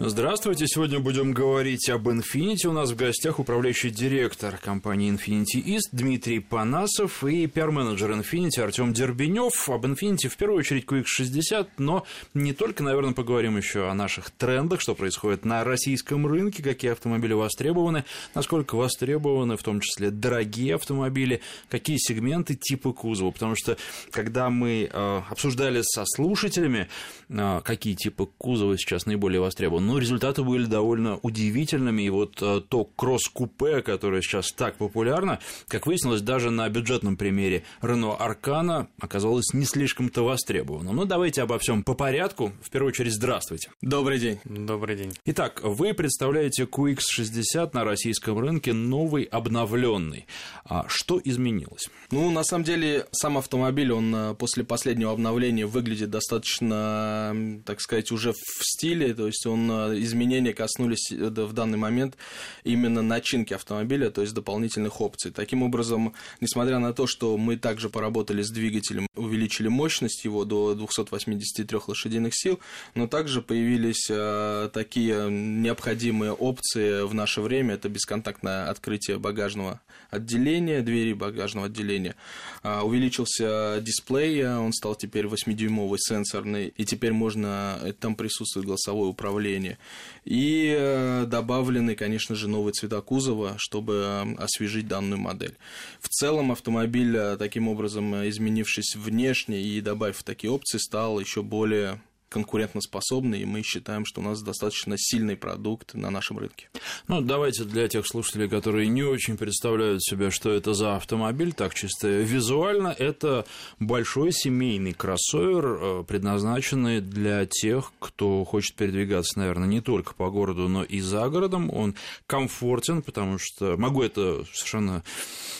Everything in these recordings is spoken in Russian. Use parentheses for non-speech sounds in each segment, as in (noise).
Здравствуйте, сегодня будем говорить об Infinity. У нас в гостях управляющий директор компании Infinity East Дмитрий Панасов и пиар-менеджер Infinity Артем Дербенев. Об Infinity в первую очередь QX60, но не только, наверное, поговорим еще о наших трендах, что происходит на российском рынке, какие автомобили востребованы, насколько востребованы, в том числе дорогие автомобили, какие сегменты, типы кузова. Потому что, когда мы э, обсуждали со слушателями, э, какие типы кузова сейчас наиболее востребованы, ну, результаты были довольно удивительными, и вот э, то кросс-купе, которое сейчас так популярно, как выяснилось, даже на бюджетном примере Рено Аркана оказалось не слишком-то востребованным. Ну, давайте обо всем по порядку. В первую очередь, здравствуйте. Добрый день. Добрый день. Итак, вы представляете QX60 на российском рынке, новый, обновленный. А что изменилось? Ну, на самом деле, сам автомобиль, он э, после последнего обновления выглядит достаточно, так сказать, уже в стиле, то есть он изменения коснулись э, в данный момент именно начинки автомобиля, то есть дополнительных опций. Таким образом, несмотря на то, что мы также поработали с двигателем, увеличили мощность его до 283 лошадиных сил, но также появились э, такие необходимые опции в наше время. Это бесконтактное открытие багажного отделения, двери багажного отделения. Увеличился дисплей, он стал теперь 8-дюймовый сенсорный, и теперь можно, э, там присутствует голосовое управление управления. И э, добавлены, конечно же, новые цвета кузова, чтобы э, освежить данную модель. В целом автомобиль, э, таким образом, изменившись внешне и добавив такие опции, стал еще более конкурентоспособны, и мы считаем, что у нас достаточно сильный продукт на нашем рынке. Ну, давайте для тех слушателей, которые не очень представляют себе, что это за автомобиль, так чисто визуально, это большой семейный кроссовер, э, предназначенный для тех, кто хочет передвигаться, наверное, не только по городу, но и за городом. Он комфортен, потому что могу это совершенно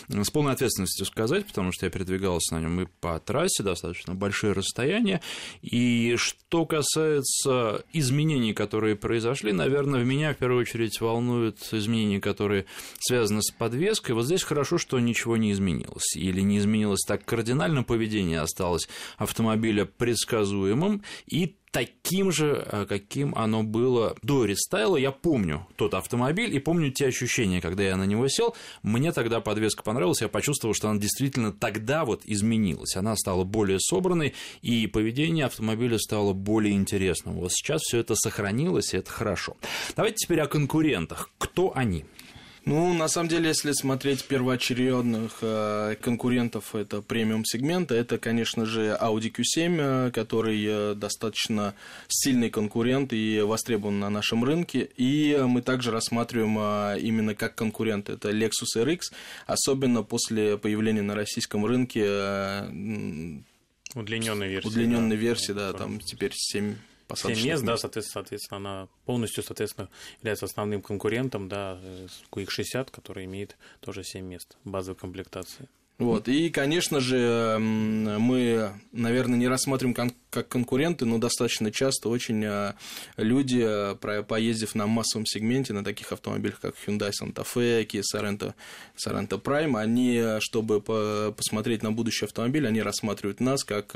с полной ответственностью сказать, потому что я передвигался на нем и по трассе достаточно большие расстояния. И что касается изменений, которые произошли, наверное, в меня в первую очередь волнуют изменения, которые связаны с подвеской. Вот здесь хорошо, что ничего не изменилось. Или не изменилось так кардинально, поведение осталось автомобиля предсказуемым, и таким же, э, каким оно было до рестайла. Я помню тот автомобиль и помню те ощущения, когда я на него сел. Мне тогда подвеска понравилась, я почувствовал, что она действительно тогда вот изменилась. Она стала более собранной, и поведение автомобиля стало более интересным. Вот сейчас все это сохранилось, и это хорошо. Давайте теперь о конкурентах. Кто они? Ну, на самом деле, если смотреть первоочередных э, конкурентов это премиум сегмента, это, конечно же, Audi Q7, э, который э, достаточно сильный конкурент и востребован на нашем рынке. И мы также рассматриваем э, именно как конкурент это Lexus RX, особенно после появления на российском рынке э, удлиненной версии. Удлиненной да, версии, да, там теперь 7 посадочных 7 мест, да, соответственно, соответственно, она полностью, соответственно, является основным конкурентом, да, QX60, который имеет тоже 7 мест базовой комплектации. Вот. И, конечно же, мы, наверное, не рассмотрим как конкуренты, но достаточно часто очень а, люди, а, поездив на массовом сегменте на таких автомобилях, как Hyundai Santa Fe, Kia Sorento, Sorento Prime, они, чтобы посмотреть на будущий автомобиль, они рассматривают нас как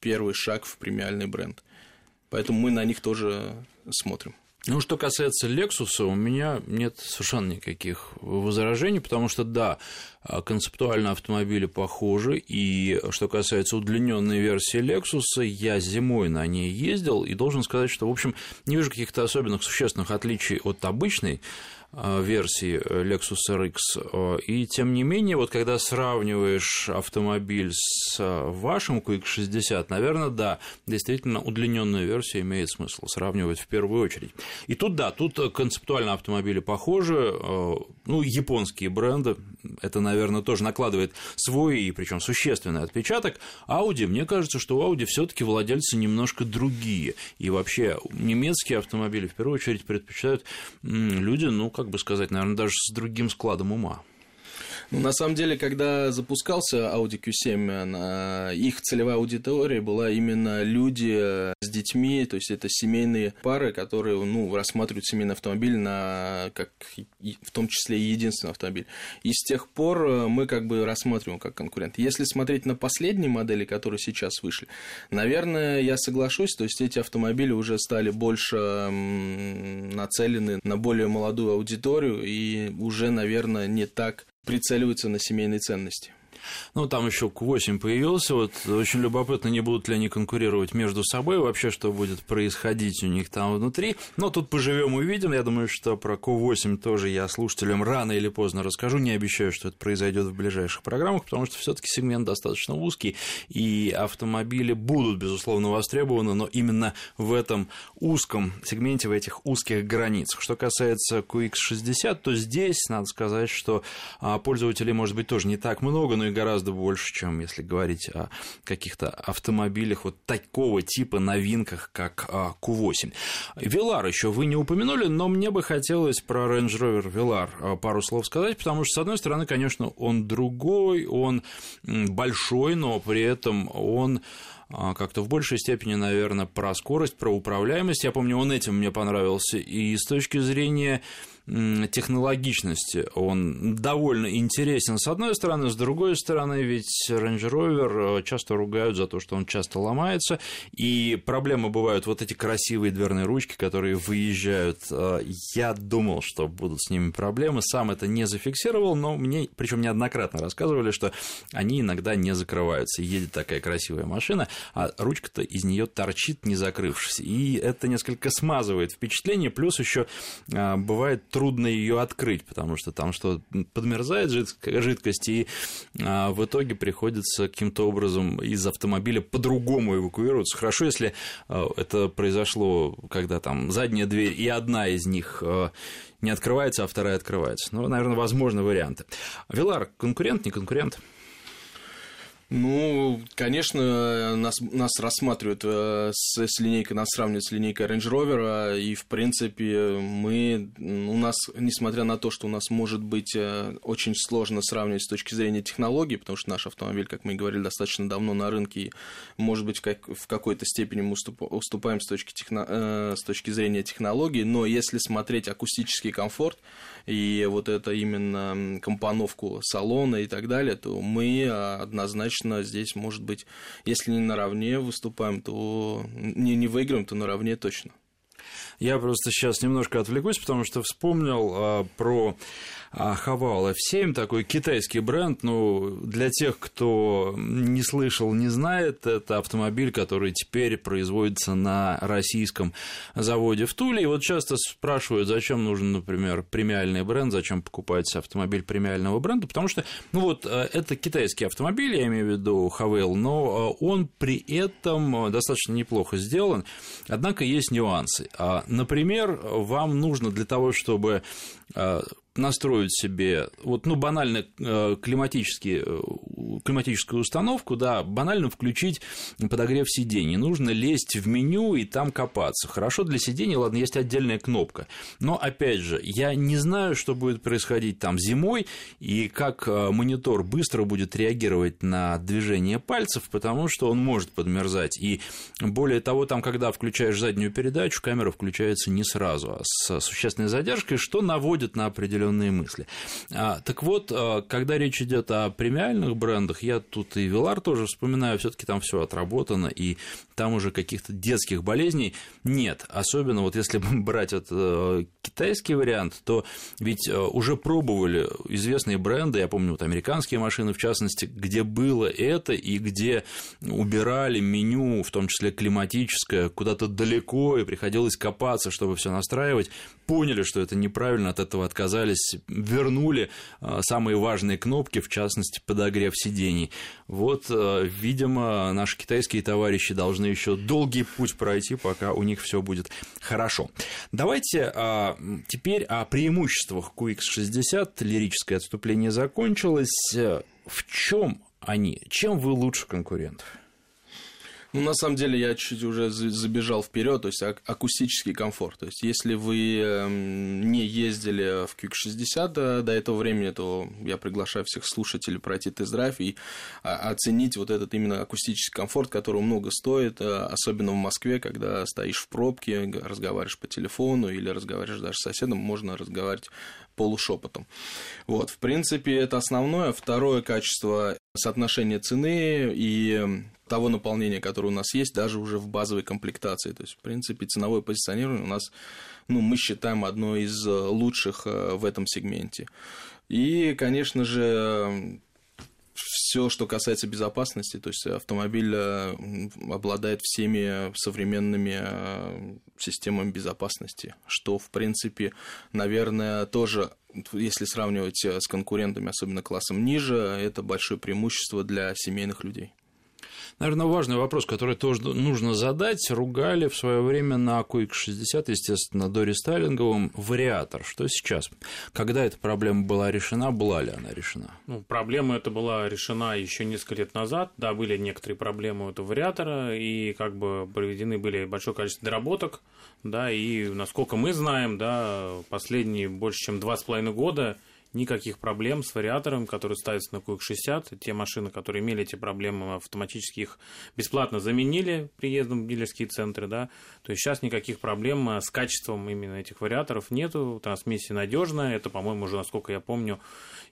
первый шаг в премиальный бренд. Поэтому мы на них тоже смотрим. Ну, что касается Lexus, у меня нет совершенно никаких возражений, потому что, да, концептуально автомобили похожи, и что касается удлиненной версии Lexus, я зимой на ней ездил, и должен сказать, что, в общем, не вижу каких-то особенных существенных отличий от обычной Э, версии э, Lexus RX. Э, и тем не менее, вот когда сравниваешь автомобиль с вашим QX60, наверное, да, действительно удлиненную версию имеет смысл сравнивать в первую очередь. И тут, да, тут концептуально автомобили похожи, ну, японские бренды, это, наверное, тоже накладывает свой и причем существенный отпечаток. Audi, мне кажется, что у Audi все-таки владельцы немножко другие. И вообще немецкие автомобили в первую очередь предпочитают люди, ну, как бы сказать, наверное, даже с другим складом ума. Ну, на самом деле, когда запускался Audi Q7, их целевая аудитория была именно люди с детьми, то есть это семейные пары, которые ну, рассматривают семейный автомобиль на, как в том числе и единственный автомобиль. И с тех пор э, мы как бы рассматриваем как конкурент. Если смотреть на последние модели, которые сейчас вышли, наверное, я соглашусь, то есть эти автомобили уже стали больше нацелены на более молодую аудиторию и уже, наверное, не так прицеливаются на семейные ценности. Ну, там еще Q8 появился. Вот очень любопытно, не будут ли они конкурировать между собой, вообще, что будет происходить у них там внутри. Но тут поживем увидим. Я думаю, что про Q8 тоже я слушателям рано или поздно расскажу. Не обещаю, что это произойдет в ближайших программах, потому что все-таки сегмент достаточно узкий, и автомобили будут, безусловно, востребованы, но именно в этом узком сегменте, в этих узких границах. Что касается QX60, то здесь надо сказать, что а, пользователей может быть тоже не так много, но гораздо больше, чем если говорить о каких-то автомобилях вот такого типа новинках, как Q8. Velar еще вы не упомянули, но мне бы хотелось про Range Rover Velar а, пару слов сказать, потому что, с одной стороны, конечно, он другой, он большой, но при этом он а, как-то в большей степени, наверное, про скорость, про управляемость. Я помню, он этим мне понравился. И с точки зрения технологичности он довольно интересен с одной стороны, с другой стороны, ведь Range Rover э, часто ругают за то, что он часто ломается, и проблемы бывают вот эти красивые дверные ручки, которые выезжают. Э, я думал, что будут с ними проблемы, сам это не зафиксировал, но мне, причем неоднократно рассказывали, что они иногда не закрываются. Едет такая красивая машина, а ручка-то из нее торчит, не закрывшись, и это несколько смазывает впечатление, плюс еще э, бывает трудно ее открыть, потому что там что подмерзает жидкость, и а, в итоге приходится каким-то образом из автомобиля по-другому эвакуироваться. Хорошо, если а, это произошло, когда там задняя дверь и одна из них а, не открывается, а вторая открывается. Ну, наверное, возможны варианты. Вилар, конкурент, не конкурент? Ну, конечно, нас, нас рассматривают э, с, с линейкой, нас сравнивают с линейкой Range Rover, и, в принципе, мы, у нас, несмотря на то, что у нас может быть э, очень сложно сравнивать с точки зрения технологий, потому что наш автомобиль, как мы говорили, достаточно давно на рынке, и, может быть, как, в какой-то степени мы уступаем с точки, техно, э, с точки зрения технологий, но если смотреть акустический комфорт и вот это именно компоновку салона и так далее, то мы однозначно конечно, здесь, может быть, если не наравне выступаем, то не, не выиграем, то наравне точно. Я просто сейчас немножко отвлекусь, потому что вспомнил а, про Хавал F7, такой китайский бренд, ну, для тех, кто не слышал, не знает, это автомобиль, который теперь производится на российском заводе в Туле, и вот часто спрашивают, зачем нужен, например, премиальный бренд, зачем покупать автомобиль премиального бренда, потому что, ну вот, э, это китайский автомобиль, я имею в виду Хавейл, но э, он при этом достаточно неплохо сделан, однако есть нюансы. А, например, вам нужно для того, чтобы э, настроить себе, вот, ну, банально э, климатические, э, климатическую установку, да, банально включить подогрев сидений. Нужно лезть в меню и там копаться. Хорошо для сидений, ладно, есть отдельная кнопка. Но, опять же, я не знаю, что будет происходить там зимой и как э, монитор быстро будет реагировать на движение пальцев, потому что он может подмерзать. И более того, там, когда включаешь заднюю передачу, камера включается не сразу, а с существенной задержкой, что наводит на определенные мысли. А, так вот, а, когда речь идет о премиальных брендах, я тут и Вилар тоже вспоминаю, все-таки там все отработано, и там уже каких-то детских болезней нет. Особенно вот если (laughs) брать этот э, китайский вариант, то ведь э, уже пробовали известные бренды, я помню, вот американские машины в частности, где было это и где убирали меню, в том числе климатическое, куда-то далеко, и приходилось копаться, чтобы все настраивать, поняли, что это неправильно, от этого отказались, вернули э, самые важные кнопки, в частности, подогрев сидений. Вот, видимо, наши китайские товарищи должны еще долгий путь пройти, пока у них все будет хорошо. Давайте а, теперь о преимуществах QX60. Лирическое отступление закончилось. В чем они? Чем вы лучше конкурентов? Ну, на самом деле, я чуть уже забежал вперед, то есть акустический комфорт. То есть, если вы эм, не ездили в QX60 до этого времени, то я приглашаю всех слушателей пройти тест-драйв и а, оценить вот этот именно акустический комфорт, который много стоит, э, особенно в Москве, когда стоишь в пробке, разговариваешь по телефону или разговариваешь даже с соседом, можно разговаривать полушепотом. Вот, в принципе, это основное. Второе качество соотношение цены и того наполнения, которое у нас есть, даже уже в базовой комплектации. То есть, в принципе, ценовое позиционирование у нас, ну, мы считаем одно из лучших э, в этом сегменте. И, конечно же, все, что касается безопасности, то есть автомобиль э, обладает всеми современными э, системами безопасности, что, в принципе, наверное, тоже если сравнивать с конкурентами, особенно классом ниже, это большое преимущество для семейных людей. Наверное, важный вопрос, который тоже нужно задать. Ругали в свое время на QX60, естественно, до рестайлинговым вариатор. Что сейчас? Когда эта проблема была решена, была ли она решена? Ну, проблема эта была решена еще несколько лет назад. Да, были некоторые проблемы у этого вариатора, и как бы проведены были большое количество доработок, да, и насколько мы знаем, да, последние больше чем два с половиной года никаких проблем с вариатором, который ставится на QX60. Те машины, которые имели эти проблемы, автоматически их бесплатно заменили приездом в дилерские центры. Да? То есть сейчас никаких проблем с качеством именно этих вариаторов нету. Трансмиссия надежная. Это, по-моему, уже, насколько я помню,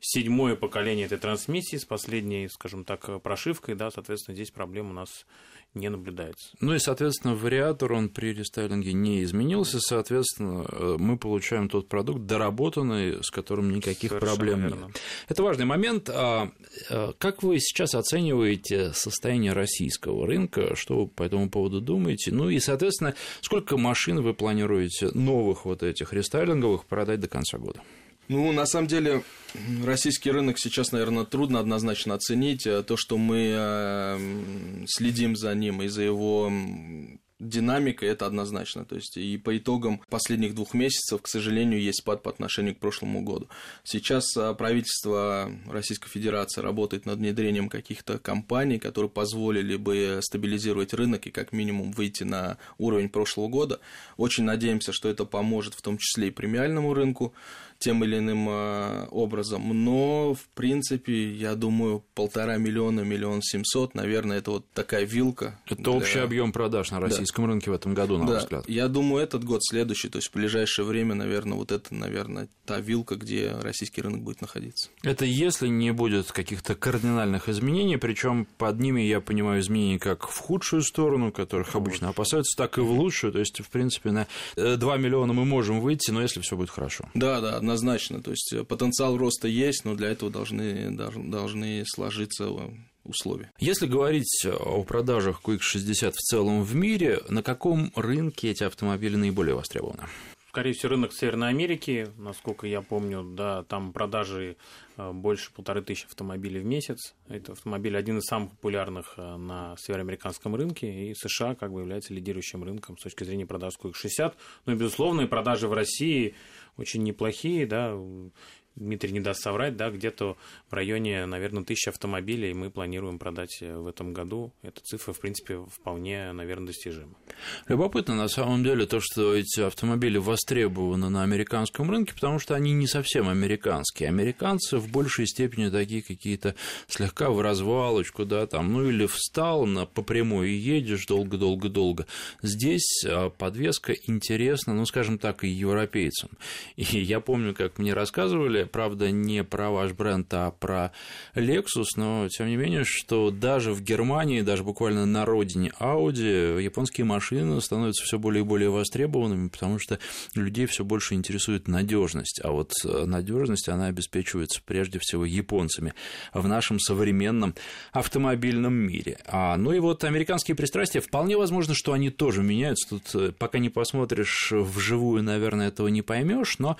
седьмое поколение этой трансмиссии с последней, скажем так, прошивкой. Да? Соответственно, здесь проблем у нас не наблюдается. Ну и, соответственно, вариатор, он при рестайлинге не изменился, соответственно, э, мы получаем тот продукт доработанный, с которым никаких Совершенно проблем верно. нет. Это важный момент. А, а как вы сейчас оцениваете состояние российского рынка, что вы по этому поводу думаете? Ну и, соответственно, сколько машин вы планируете новых вот этих рестайлинговых продать до конца года? Ну, на самом деле, российский рынок сейчас, наверное, трудно однозначно оценить. Э, то, что мы э, следим за ним и за его динамика это однозначно. То есть и по итогам последних двух месяцев, к сожалению, есть спад по отношению к прошлому году. Сейчас а, правительство Российской Федерации работает над внедрением каких-то компаний, которые позволили бы стабилизировать рынок и как минимум выйти на уровень прошлого года. Очень надеемся, что это поможет в том числе и премиальному рынку тем или иным а, образом. Но, в принципе, я думаю, полтора миллиона, миллион семьсот, наверное, это вот такая вилка. Это для... общий объем продаж на российском российском рынке в этом году, на да, ваш взгляд? Я думаю, этот год, следующий, то есть в ближайшее время, наверное, вот это, наверное, та вилка, где российский рынок будет находиться. Это если не будет каких-то кардинальных изменений, причем под ними я понимаю изменения как в худшую сторону, которых обычно опасаются, так и в лучшую. То есть, в принципе, на 2 э, миллиона мы можем выйти, но если все будет хорошо. Да, да, однозначно. То есть потенциал роста есть, но для этого должны, должны сложиться условия. Если говорить о продажах QX60 в целом в мире, на каком рынке эти автомобили наиболее востребованы? Скорее всего, рынок Северной Америки, насколько я помню, да, там продажи э, больше полторы тысячи автомобилей в месяц. Это автомобиль один из самых популярных э, на североамериканском рынке, и США как бы является лидирующим рынком с точки зрения продаж QX60. Ну и, безусловно, и продажи в России очень неплохие, да, Дмитрий не даст соврать, да, где-то в районе, наверное, тысячи автомобилей мы планируем продать э, в этом году. Эта цифра, в принципе, вполне, наверное, достижима. Любопытно, на самом деле, то, что эти автомобили востребованы на американском рынке, потому что они не совсем американские. Американцы в большей степени такие какие-то слегка в развалочку, да, там, ну или встал на, по прямой и едешь долго-долго-долго. Здесь а, подвеска интересна, ну, скажем так, и европейцам. И я помню, как мне рассказывали, правда, не про ваш бренд, а про Lexus, но тем не менее, что даже в Германии, даже буквально на родине Audi, японские машины становятся все более и более востребованными, потому что людей все больше интересует надежность, а вот э, надежность она обеспечивается прежде всего японцами в нашем современном автомобильном мире. А, ну и вот американские пристрастия, вполне возможно, что они тоже меняются. Тут э, пока не посмотришь вживую, наверное, этого не поймешь, но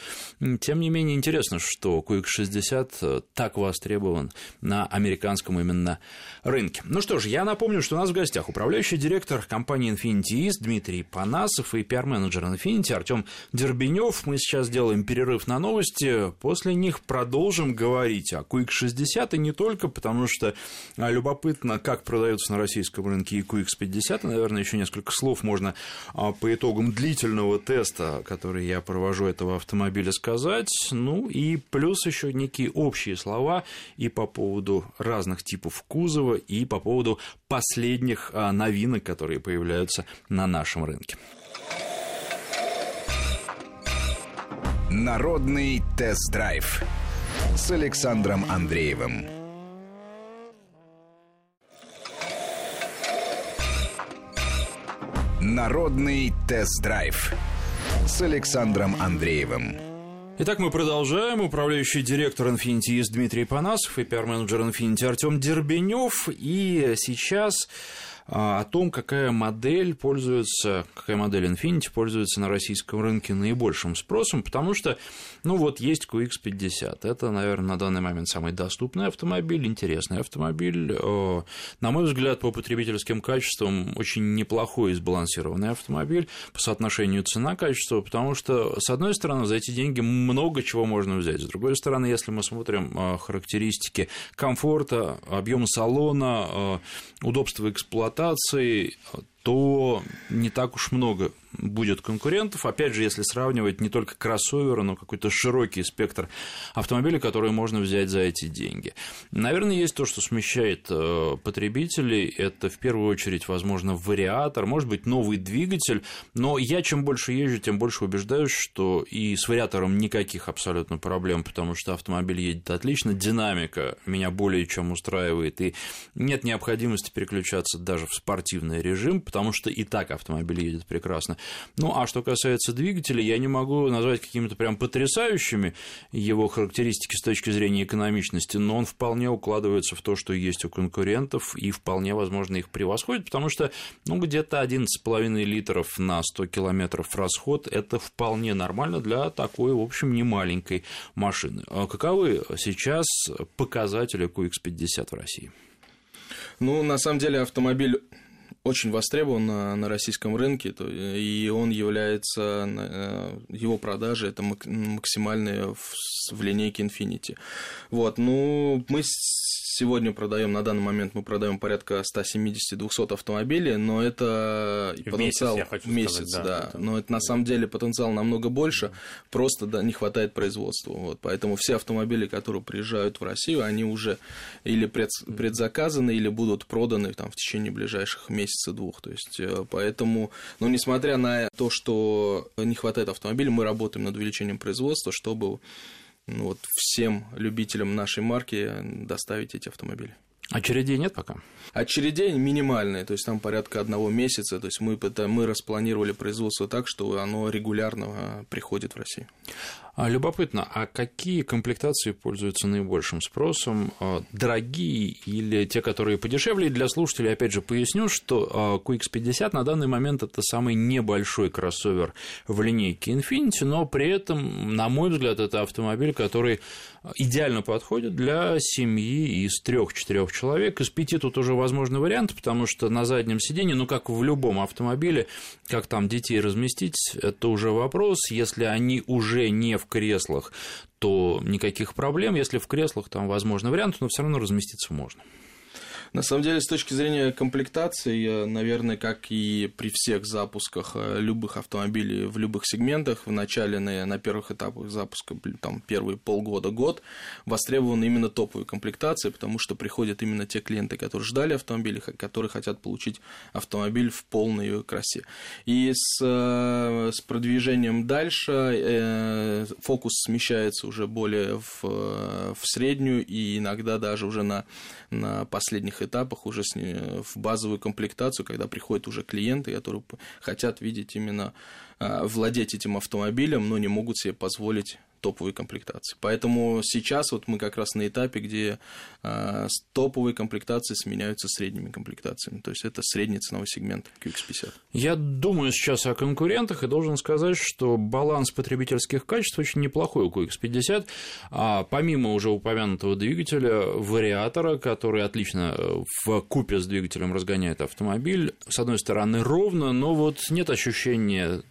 тем не менее интересно, что QX60 так востребован на американском именно рынке. Ну что ж, я напомню, что у нас в гостях управляющий директор компании Infinity East Дмитрий Панасов и пиар-менеджер Infinity Артем Дербенев. Мы сейчас делаем перерыв на новости, после них продолжим говорить о QX60 и не только, потому что любопытно, как продается на российском рынке и QX50. Наверное, еще несколько слов можно а, по итогам длительного теста, который я провожу этого автомобиля, сказать. Ну и плюс еще некие общие слова и по поводу разных типов кузова, и по поводу последних а, новинок, которые появляются на нашем рынке. Народный тест-драйв с Александром Андреевым. Народный тест-драйв с Александром Андреевым. Итак, мы продолжаем. Управляющий директор Infinity есть Дмитрий Панасов и пиар-менеджер Infinity Артем Дербенев. И сейчас о том, какая модель пользуется, какая модель Infinity пользуется на российском рынке наибольшим спросом, потому что, ну вот, есть QX50. Это, наверное, на данный момент самый доступный автомобиль, интересный автомобиль. На мой взгляд, по потребительским качествам очень неплохой и сбалансированный автомобиль по соотношению цена-качество, потому что, с одной стороны, за эти деньги много чего можно взять. С другой стороны, если мы смотрим а, характеристики комфорта, объема салона, а, удобства эксплуатации, эксплуатации, то не так уж много будет конкурентов. Опять же, если сравнивать не только кроссоверы, но какой-то широкий спектр автомобилей, которые можно взять за эти деньги. Наверное, есть то, что смещает э, потребителей. Это в первую очередь, возможно, вариатор, может быть, новый двигатель. Но я чем больше езжу, тем больше убеждаюсь, что и с вариатором никаких абсолютно проблем, потому что автомобиль едет отлично, динамика меня более чем устраивает, и нет необходимости переключаться даже в спортивный режим, потому что и так автомобиль едет прекрасно. Ну, а что касается двигателя, я не могу назвать какими-то прям потрясающими его характеристики с точки зрения экономичности, но он вполне укладывается в то, что есть у конкурентов, и вполне, возможно, их превосходит, потому что, ну, где-то 11,5 литров на 100 километров расход – это вполне нормально для такой, в общем, немаленькой машины. А каковы сейчас показатели QX50 в России? Ну, на самом деле, автомобиль очень востребован на, на российском рынке, то, и он является, э, его продажи это максимальные в, в линейке Infinity. Вот, ну, мы Сегодня продаем, на данный момент мы продаем порядка 170-200 автомобилей, но это в потенциал месяц, в месяц сказать, да. да. Это... Но это на самом деле потенциал намного больше, просто да, не хватает производства. Вот, поэтому все автомобили, которые приезжают в Россию, они уже или пред, предзаказаны, или будут проданы там, в течение ближайших месяца-двух. То есть, э, поэтому, но несмотря на то, что не хватает автомобилей, мы работаем над увеличением производства, чтобы ну, вот всем любителям нашей марки доставить эти автомобили. Очередей нет пока? Очередей минимальные, то есть там порядка одного месяца, то есть мы, мы распланировали производство так, что оно регулярно а, приходит в Россию. А, любопытно, а какие комплектации пользуются наибольшим спросом? А, дорогие или те, которые подешевле? И для слушателей, опять же, поясню, что QX50 на данный момент это самый небольшой кроссовер в линейке Infiniti, но при этом, на мой взгляд, это автомобиль, который идеально подходит для семьи из трех-четырех человек. Из пяти тут уже возможны варианты, потому что на заднем сиденье, ну, как в любом автомобиле, как там детей разместить, это уже вопрос. Если они уже не в креслах, то никаких проблем. Если в креслах, там возможны варианты, но все равно разместиться можно. На самом деле, с точки зрения комплектации, наверное, как и при всех запусках э, любых автомобилей в любых сегментах, в начале, на, на первых этапах запуска, там, первые полгода-год, востребованы именно топовые комплектации, потому что приходят именно те клиенты, которые ждали автомобиля, которые хотят получить автомобиль в полной красе. И с, э, с продвижением дальше э, фокус смещается уже более в, в среднюю и иногда даже уже на, на последних этапах уже с, в базовую комплектацию, когда приходят уже клиенты, которые хотят видеть именно а, владеть этим автомобилем, но не могут себе позволить топовой комплектации. Поэтому сейчас вот мы как раз на этапе, где э, топовые комплектации сменяются средними комплектациями. То есть это средний ценовой сегмент QX50. Я думаю сейчас о конкурентах и должен сказать, что баланс потребительских качеств очень неплохой у QX50. А помимо уже упомянутого двигателя, вариатора, который отлично э, в купе с двигателем разгоняет автомобиль, с одной стороны ровно, но вот нет ощущения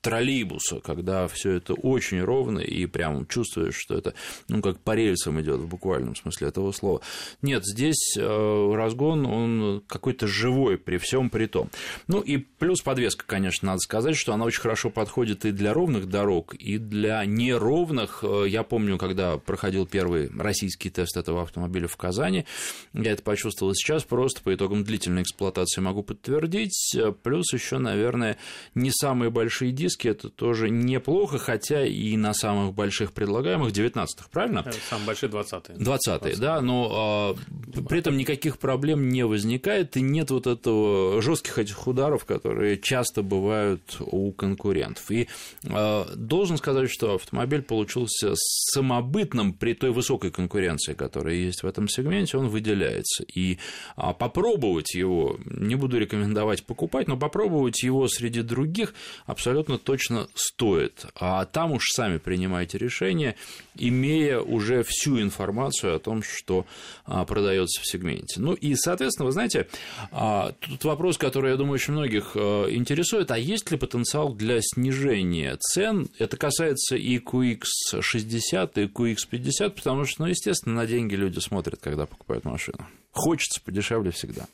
троллейбуса, когда все это очень ровно и прям чувствуешь, что это ну как по рельсам идет в буквальном смысле этого слова. Нет, здесь э, разгон он какой-то живой при всем при том. Ну и плюс подвеска, конечно, надо сказать, что она очень хорошо подходит и для ровных дорог, и для неровных. Э, я помню, когда проходил первый российский тест этого автомобиля в Казани, я это почувствовал сейчас просто по итогам длительной эксплуатации могу подтвердить. Плюс еще, наверное, не самые большие диски диски это тоже неплохо, хотя и на самых больших предлагаемых 19-х, правильно? Самые большие 20-е. 20-е, да, но а, при этом никаких проблем не возникает, и нет вот этого жестких этих ударов, которые часто бывают у конкурентов. И а, должен сказать, что автомобиль получился самобытным при той высокой конкуренции, которая есть в этом сегменте, он выделяется. И а, попробовать его, не буду рекомендовать покупать, но попробовать его среди других абсолютно точно стоит. А там уж сами принимайте решение, имея уже всю информацию о том, что а, продается в сегменте. Ну и, соответственно, вы знаете, а, тут вопрос, который, я думаю, очень многих а, интересует, а есть ли потенциал для снижения цен? Это касается и QX60, и QX50, потому что, ну, естественно, на деньги люди смотрят, когда покупают машину. Хочется подешевле всегда.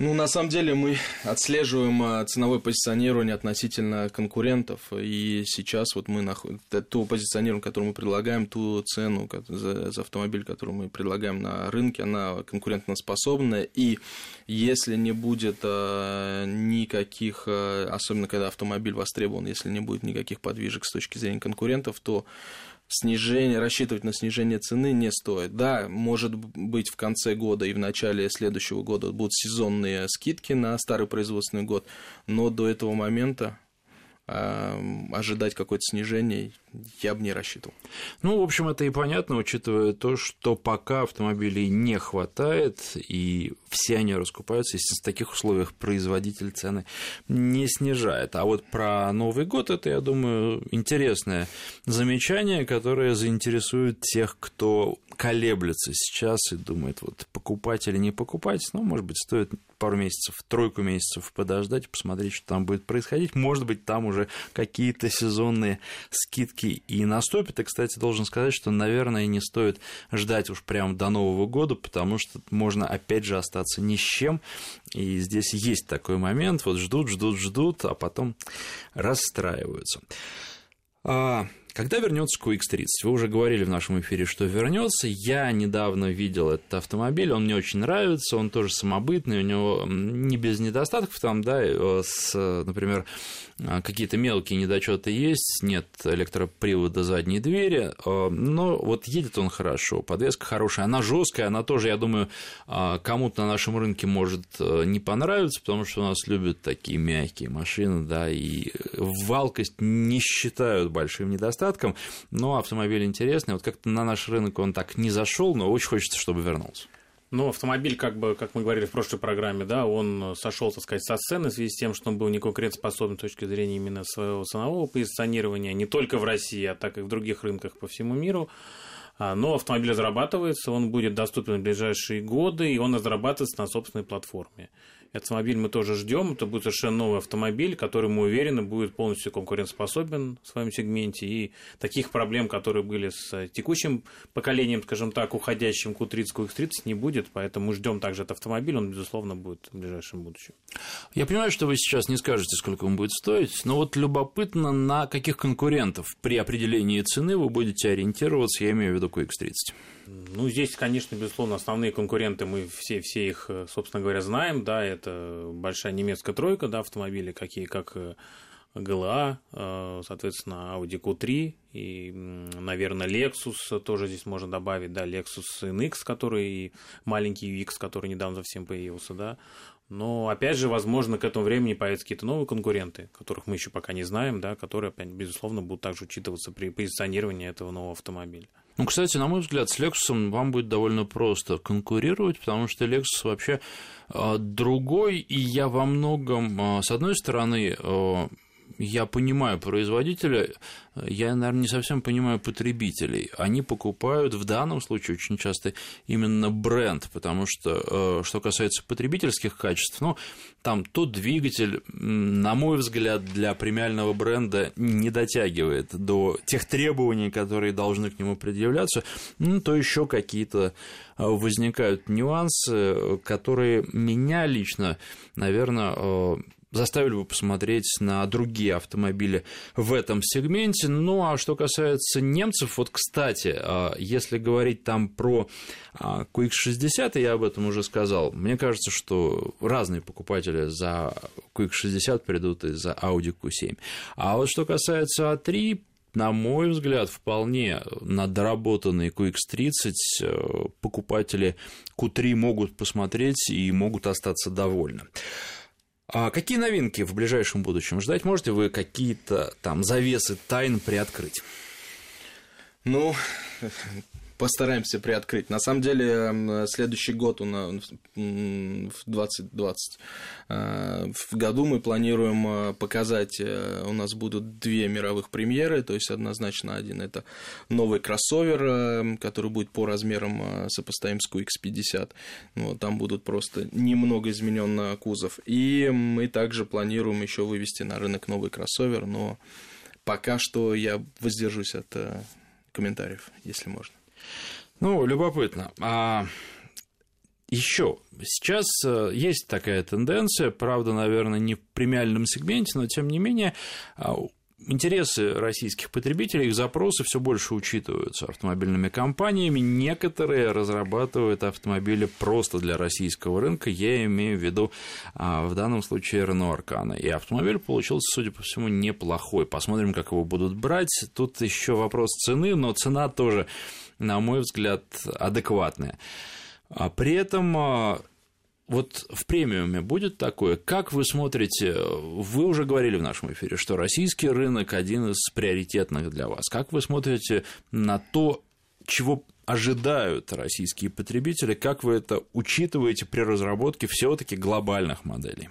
Ну, на самом деле мы отслеживаем а, ценовое позиционирование относительно конкурентов, и сейчас вот мы находим ту позиционирование, которое мы предлагаем, ту цену за, за автомобиль, которую мы предлагаем на рынке, она конкурентоспособная, и если не будет а, никаких, а, особенно когда автомобиль востребован, если не будет никаких подвижек с точки зрения конкурентов, то снижение, рассчитывать на снижение цены не стоит. Да, может быть, в конце года и в начале следующего года будут сезонные скидки на старый производственный год, но до этого момента ожидать какое-то снижение я бы не рассчитывал. Ну, в общем, это и понятно, учитывая то, что пока автомобилей не хватает, и все они раскупаются, если в таких условиях производитель цены не снижает. А вот про Новый год это, я думаю, интересное замечание, которое заинтересует тех, кто колеблется сейчас и думает, вот покупать или не покупать, ну, может быть, стоит пару месяцев, тройку месяцев подождать, посмотреть, что там будет происходить. Может быть, там уже какие-то сезонные скидки и наступят. И, кстати, должен сказать, что, наверное, не стоит ждать уж прямо до Нового года, потому что можно, опять же, остаться ни с чем. И здесь есть такой момент, вот ждут, ждут, ждут, а потом расстраиваются. Когда вернется QX30? Вы уже говорили в нашем эфире, что вернется. Я недавно видел этот автомобиль, он мне очень нравится, он тоже самобытный, у него не без недостатков там, да, э, с, например, а, какие-то мелкие недочеты есть, нет электропривода задней двери, а, но вот едет он хорошо, подвеска хорошая, она жесткая, она тоже, я думаю, кому-то на нашем рынке может не понравиться, потому что у нас любят такие мягкие машины, да, и валкость не считают большим недостатком, но автомобиль интересный, вот как-то на наш рынок он так не зашел, но очень хочется, чтобы вернулся. Ну, автомобиль, как бы, как мы говорили в прошлой программе, да, он сошел, так сказать, со сцены в связи с тем, что он был неконкурентоспособен с точки зрения именно своего ценового позиционирования, не только в России, а так и в других рынках по всему миру. А, но автомобиль разрабатывается, он будет доступен в ближайшие годы, и он разрабатывается на собственной платформе. Автомобиль мы тоже ждем. Это будет совершенно новый автомобиль, который, мы уверены, будет полностью конкурентоспособен в своем сегменте. И таких проблем, которые были с текущим поколением, скажем так, уходящим Q30, QX30, не будет. Поэтому ждем также этот автомобиль. Он, безусловно, будет в ближайшем будущем. Я понимаю, что вы сейчас не скажете, сколько он будет стоить, но вот любопытно, на каких конкурентов при определении цены вы будете ориентироваться, я имею в виду QX30. Ну, здесь, конечно, безусловно, основные конкуренты, мы все, все их, собственно говоря, знаем, да, это большая немецкая тройка, да, автомобили, какие как ГЛА, э, соответственно, Audi Q3 и, наверное, Lexus тоже здесь можно добавить, да, Lexus NX, который маленький UX, который недавно совсем появился, да. Но, опять же, возможно, к этому времени появятся какие-то новые конкуренты, которых мы еще пока не знаем, да, которые, опять, безусловно, будут также учитываться при позиционировании этого нового автомобиля. Ну, кстати, на мой взгляд, с Lexus вам будет довольно просто конкурировать, потому что Lexus вообще а, другой, и я во многом, а, с одной стороны, а, я понимаю производителя, я, наверное, не совсем понимаю потребителей. Они покупают в данном случае очень часто именно бренд, потому что, что касается потребительских качеств, ну, там тот двигатель, на мой взгляд, для премиального бренда не дотягивает до тех требований, которые должны к нему предъявляться, ну, то еще какие-то возникают нюансы, которые меня лично, наверное, заставили бы посмотреть на другие автомобили в этом сегменте. Ну а что касается немцев, вот, кстати, а, если говорить там про QX60, я об этом уже сказал, мне кажется, что разные покупатели за QX60 придут и за Audi Q7. А вот что касается A3, на мой взгляд, вполне на доработанный QX30 э, покупатели Q3 могут посмотреть и могут остаться довольны. А какие новинки в ближайшем будущем ждать? Можете вы какие-то там завесы тайн приоткрыть? Ну, постараемся приоткрыть. На самом деле, следующий год у нас, в 2020, э, в году мы планируем э, показать, э, у нас будут две мировых премьеры, то есть однозначно один это новый кроссовер, который будет по размерам сопоставим с QX50. Ну, там будут просто немного изменен кузов. И мы также планируем еще вывести на рынок новый кроссовер, но пока что я воздержусь от комментариев, если можно. Ну, любопытно. А еще сейчас э, есть такая тенденция, правда, наверное, не в премиальном сегменте, но тем не менее а, интересы российских потребителей, их запросы все больше учитываются автомобильными компаниями. Некоторые разрабатывают автомобили просто для российского рынка. Я имею в виду а, в данном случае Renault Arcana. И автомобиль получился, судя по всему, неплохой. Посмотрим, как его будут брать. Тут еще вопрос цены, но цена тоже на мой взгляд, адекватная. А при этом а, вот в премиуме будет такое. Как вы смотрите, вы уже говорили в нашем эфире, что российский рынок один из приоритетных для вас. Как вы смотрите на то, чего ожидают российские потребители, как вы это учитываете при разработке все-таки глобальных моделей?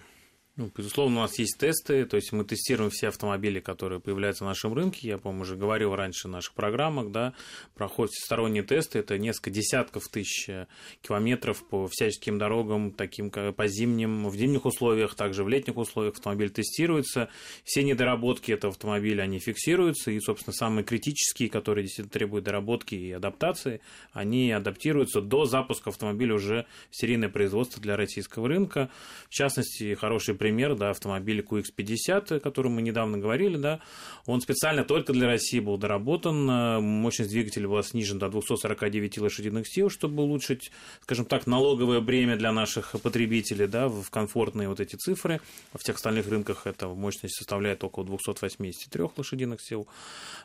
Ну, безусловно, у нас есть тесты, то есть мы тестируем все автомобили, которые появляются на нашем рынке. Я, по-моему, уже говорил раньше в наших программах, да, проходят всесторонние тесты, это несколько десятков тысяч э, километров по всяческим дорогам, таким как по зимним, в зимних условиях, также в летних условиях автомобиль тестируется. Все недоработки этого автомобиля, они фиксируются, и, собственно, самые критические, которые действительно требуют доработки и адаптации, они адаптируются до запуска автомобиля уже в серийное производство для российского рынка. В частности, хороший пример, да, автомобиль QX50, о котором мы недавно говорили, да, он специально только для России был доработан, э, мощность двигателя была снижена до 249 лошадиных сил, чтобы улучшить, скажем так, налоговое бремя для наших потребителей, да, в комфортные вот эти цифры. В тех остальных рынках эта мощность составляет около 283 лошадиных сил.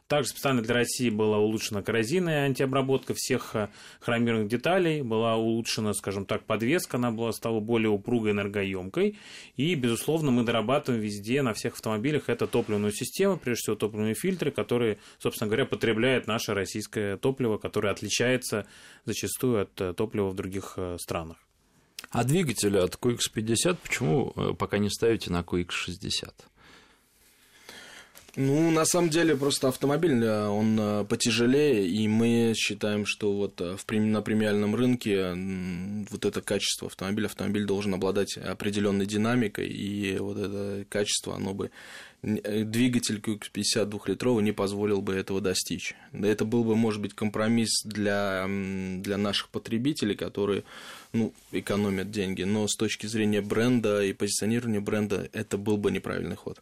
Также специально для России была улучшена коррозийная антиобработка всех э, хромированных деталей, была улучшена, скажем так, подвеска, она была, стала более упругой, энергоемкой, и, безусловно, мы дорабатываем везде, на всех автомобилях, это топливную систему, прежде всего топливные фильтры, которые, собственно говоря, потребляет наше российское топливо, которое отличается зачастую от э, топлива в других э, странах. А двигатель от QX50 почему э, пока не ставите на QX60? Ну, на самом деле, просто автомобиль, он э, потяжелее, и мы считаем, что вот э, в, на премиальном рынке вот это качество автомобиля, автомобиль должен обладать определенной динамикой, и вот это качество, оно бы э, двигатель QX50 двухлитровый не позволил бы этого достичь. Это был бы, может быть, компромисс для, для наших потребителей, которые ну, экономят деньги, но с точки зрения бренда и позиционирования бренда это был бы неправильный ход.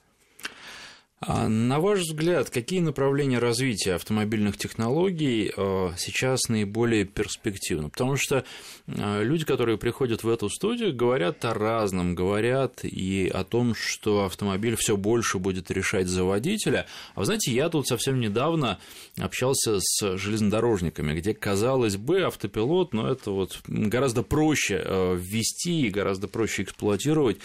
А на ваш взгляд, какие направления развития автомобильных технологий э, сейчас наиболее перспективны? Потому что э, люди, которые приходят в эту студию, говорят о разном, говорят и о том, что автомобиль все больше будет решать за водителя. А вы знаете, я тут совсем недавно общался с железнодорожниками, где, казалось бы, автопилот, но это вот гораздо проще э, ввести и гораздо проще эксплуатировать,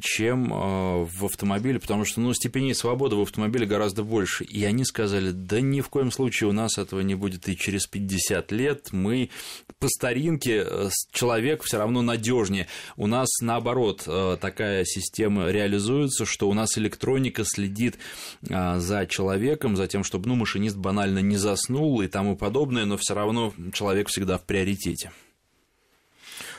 чем в автомобиле, потому что ну, степени свободы в автомобиле гораздо больше. И они сказали, да ни в коем случае у нас этого не будет и через 50 лет. Мы по старинке, э, человек все равно надежнее. У нас наоборот э, такая система реализуется, что у нас электроника следит э, за человеком, за тем, чтобы ну, машинист банально не заснул и тому подобное, но все равно человек всегда в приоритете.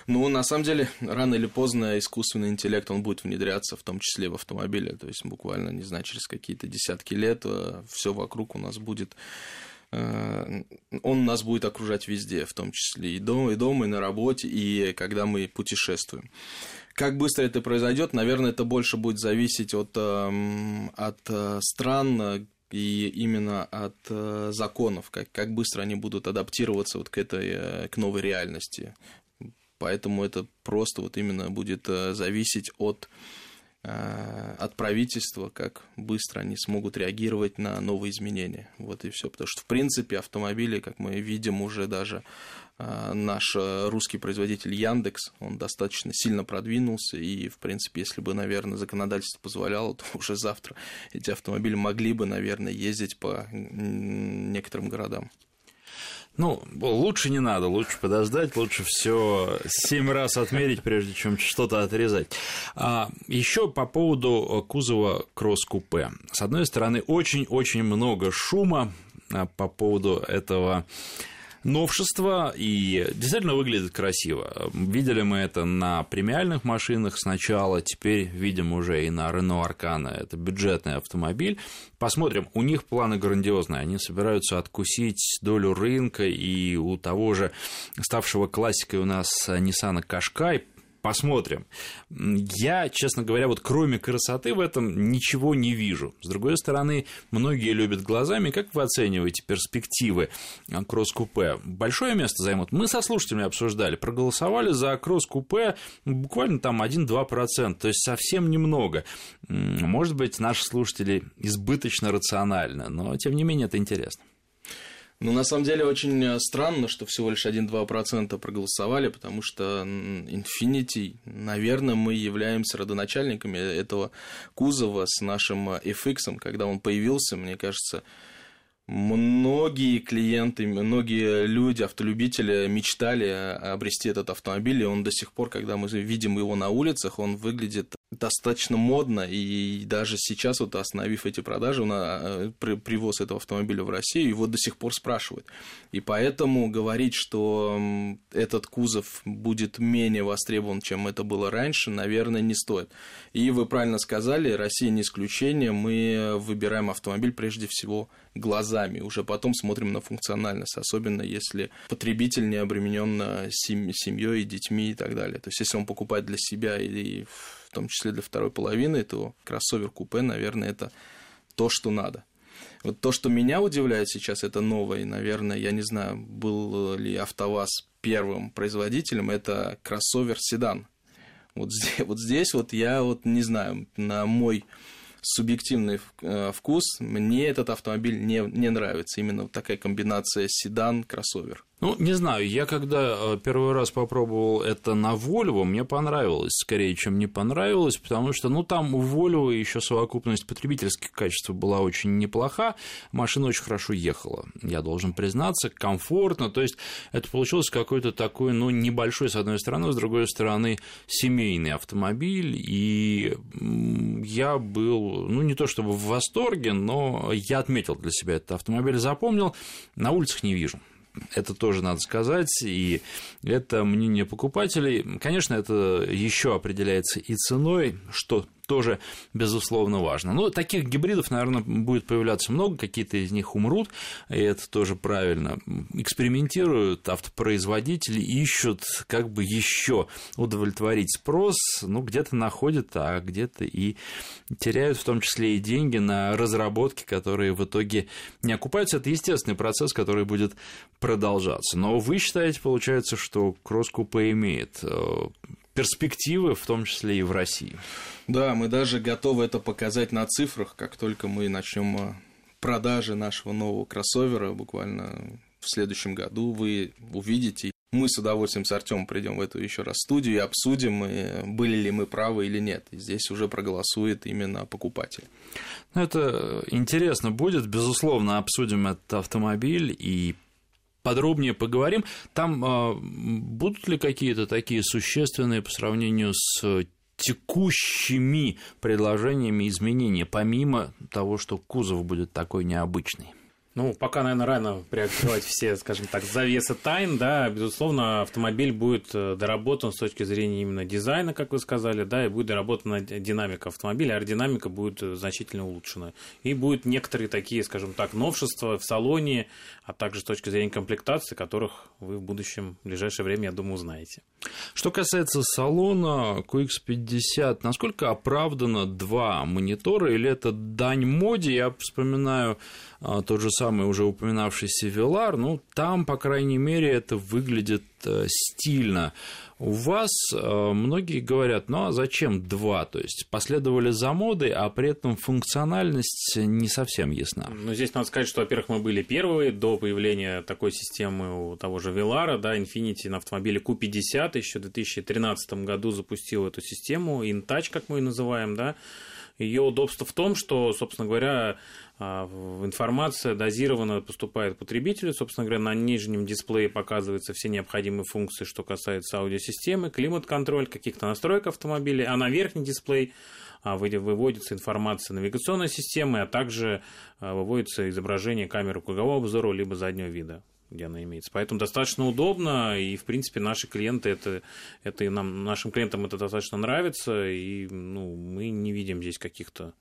Ну, на самом деле, рано или поздно искусственный интеллект, он будет внедряться, в том числе в автомобиле. То есть, буквально, не знаю, через какие-то десятки лет э, все вокруг у нас будет э, он нас будет окружать везде, в том числе и дома, и дома, и на работе, и когда мы путешествуем. Как быстро это произойдет, наверное, это больше будет зависеть от, эм, от э, стран, и именно от законов, как, как быстро они будут адаптироваться вот к этой, к новой реальности. Поэтому это просто вот именно будет э, зависеть от, э, от правительства, как быстро они смогут реагировать на новые изменения. Вот и все. Потому что, в принципе, автомобили, как мы видим, уже даже э, наш русский производитель Яндекс, он достаточно сильно продвинулся, и, в принципе, если бы, наверное, законодательство позволяло, (laughs) то уже завтра эти автомобили могли бы, наверное, ездить по некоторым городам. Ну, лучше не надо, лучше подождать, лучше все семь раз отмерить, прежде чем что-то отрезать. А, еще по поводу кузова кросс-купе. С одной стороны, очень-очень много шума а, по поводу этого новшество и действительно выглядит красиво. Видели мы это на премиальных машинах сначала, теперь видим уже и на Renault Arcana. Это бюджетный автомобиль. Посмотрим, у них планы грандиозные. Они собираются откусить долю рынка, и у того же ставшего классикой у нас Nissan Qashqai посмотрим. Я, честно говоря, вот кроме красоты в этом ничего не вижу. С другой стороны, многие любят глазами. Как вы оцениваете перспективы кросс-купе? Большое место займут? Мы со слушателями обсуждали, проголосовали за кросс-купе буквально там 1-2%, то есть совсем немного. Может быть, наши слушатели избыточно рациональны, но тем не менее это интересно. Ну, на самом деле, очень э, странно, что всего лишь 1-2% проголосовали, потому что Infinity, наверное, мы являемся родоначальниками этого кузова с нашим э, FX, когда он появился, мне кажется, Многие клиенты, многие люди, автолюбители мечтали обрести этот автомобиль, и он до сих пор, когда мы видим его на улицах, он выглядит достаточно модно, и даже сейчас, вот остановив эти продажи, на э, привоз этого автомобиля в Россию, его до сих пор спрашивают. И поэтому говорить, что этот кузов будет менее востребован, чем это было раньше, наверное, не стоит. И вы правильно сказали, Россия не исключение, мы выбираем автомобиль прежде всего глазами, уже потом смотрим на функциональность, особенно если потребитель не обременен семьей, детьми и так далее. То есть, если он покупает для себя или в том числе для второй половины, то кроссовер купе, наверное, это то, что надо. Вот то, что меня удивляет сейчас, это новое, наверное, я не знаю, был ли АвтоВАЗ первым производителем, это кроссовер седан. Вот здесь, (laughs) вот здесь вот я вот не знаю, на мой субъективный э, вкус, мне этот автомобиль не, не нравится. Именно такая комбинация седан-кроссовер. Ну, не знаю, я когда э, первый раз попробовал это на Volvo, мне понравилось, скорее, чем не понравилось, потому что, ну, там у Volvo еще совокупность потребительских качеств была очень неплоха, машина очень хорошо ехала, я должен признаться, комфортно, то есть это получилось какой-то такой, ну, небольшой, с одной стороны, с другой стороны, семейный автомобиль, и я был, ну, не то чтобы в восторге, но я отметил для себя этот автомобиль, запомнил, на улицах не вижу это тоже надо сказать, и это мнение покупателей. Конечно, это еще определяется и ценой, что тоже, безусловно, важно. Но таких гибридов, наверное, будет появляться много, какие-то из них умрут, и это тоже правильно. Экспериментируют автопроизводители, ищут, как бы еще удовлетворить спрос, ну, где-то находят, а где-то и теряют в том числе и деньги на разработки, которые в итоге не окупаются. Это естественный процесс, который будет продолжаться. Но вы считаете, получается, что кросс-купе имеет э, перспективы, в том числе и в России. Да, мы даже готовы это показать на цифрах, как только мы начнем э, продажи нашего нового кроссовера буквально в следующем году вы увидите. Мы с удовольствием с Артемом придем в эту еще раз студию и обсудим, были ли мы правы или нет. И здесь уже проголосует именно покупатель. Ну, это интересно будет. Безусловно, обсудим этот автомобиль и подробнее поговорим. Там э, будут ли какие-то такие существенные по сравнению с текущими предложениями изменения, помимо того, что кузов будет такой необычный? Ну, пока, наверное, рано приоткрывать все, скажем так, завесы тайн, да, безусловно, автомобиль будет э, доработан с точки зрения именно дизайна, как вы сказали, да, и будет доработана динамика автомобиля, аэродинамика будет э, значительно улучшена. И будут некоторые такие, скажем так, новшества в салоне, а также с точки зрения комплектации, которых вы в будущем, в ближайшее время, я думаю, узнаете. Что касается салона QX50, насколько оправдано два монитора, или это дань моде? Я вспоминаю а, тот же самый уже упоминавшийся Velar, ну, там, по крайней мере, это выглядит э, стильно. У вас э, многие говорят, ну а зачем два? То есть последовали за модой, а при этом функциональность не совсем ясна. Ну, здесь надо сказать, что, во-первых, мы были первые до появления такой системы у того же Velar, да, Infiniti на автомобиле Q50 еще в 2013 году запустил эту систему, InTouch, как мы ее называем, да, ее удобство в том, что, собственно говоря, информация дозированно поступает потребителю. Собственно говоря, на нижнем дисплее показываются все необходимые функции, что касается аудиосистемы, климат-контроль, каких-то настроек автомобиля, а на верхний дисплей а, выводится информация навигационной системы, а также а, выводится изображение камеры кругового обзора либо заднего вида где она имеется. Поэтому достаточно удобно, и, в принципе, наши клиенты, это, это нам, нашим клиентам это достаточно нравится, и ну, мы не видим здесь каких-то,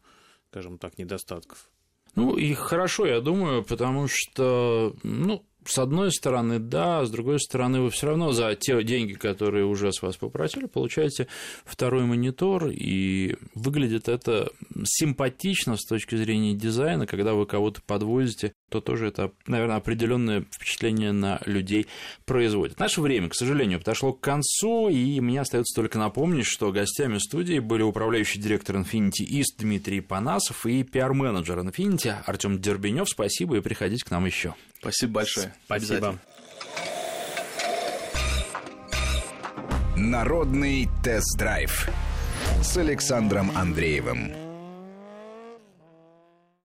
скажем так, недостатков. Ну, и хорошо, я думаю, потому что, ну, с одной стороны, да, с другой стороны, вы все равно за те деньги, которые уже с вас попросили, получаете второй монитор, и выглядит это симпатично с точки зрения дизайна, когда вы кого-то подвозите, то тоже это, наверное, определенное впечатление на людей производит. Наше время, к сожалению, подошло к концу, и мне остается только напомнить, что гостями студии были управляющий директор Infinity East Дмитрий Панасов и пиар-менеджер Infinity Артем Дербенев. Спасибо и приходите к нам еще. Спасибо большое. Спасибо. Народный тест-драйв с Александром Андреевым.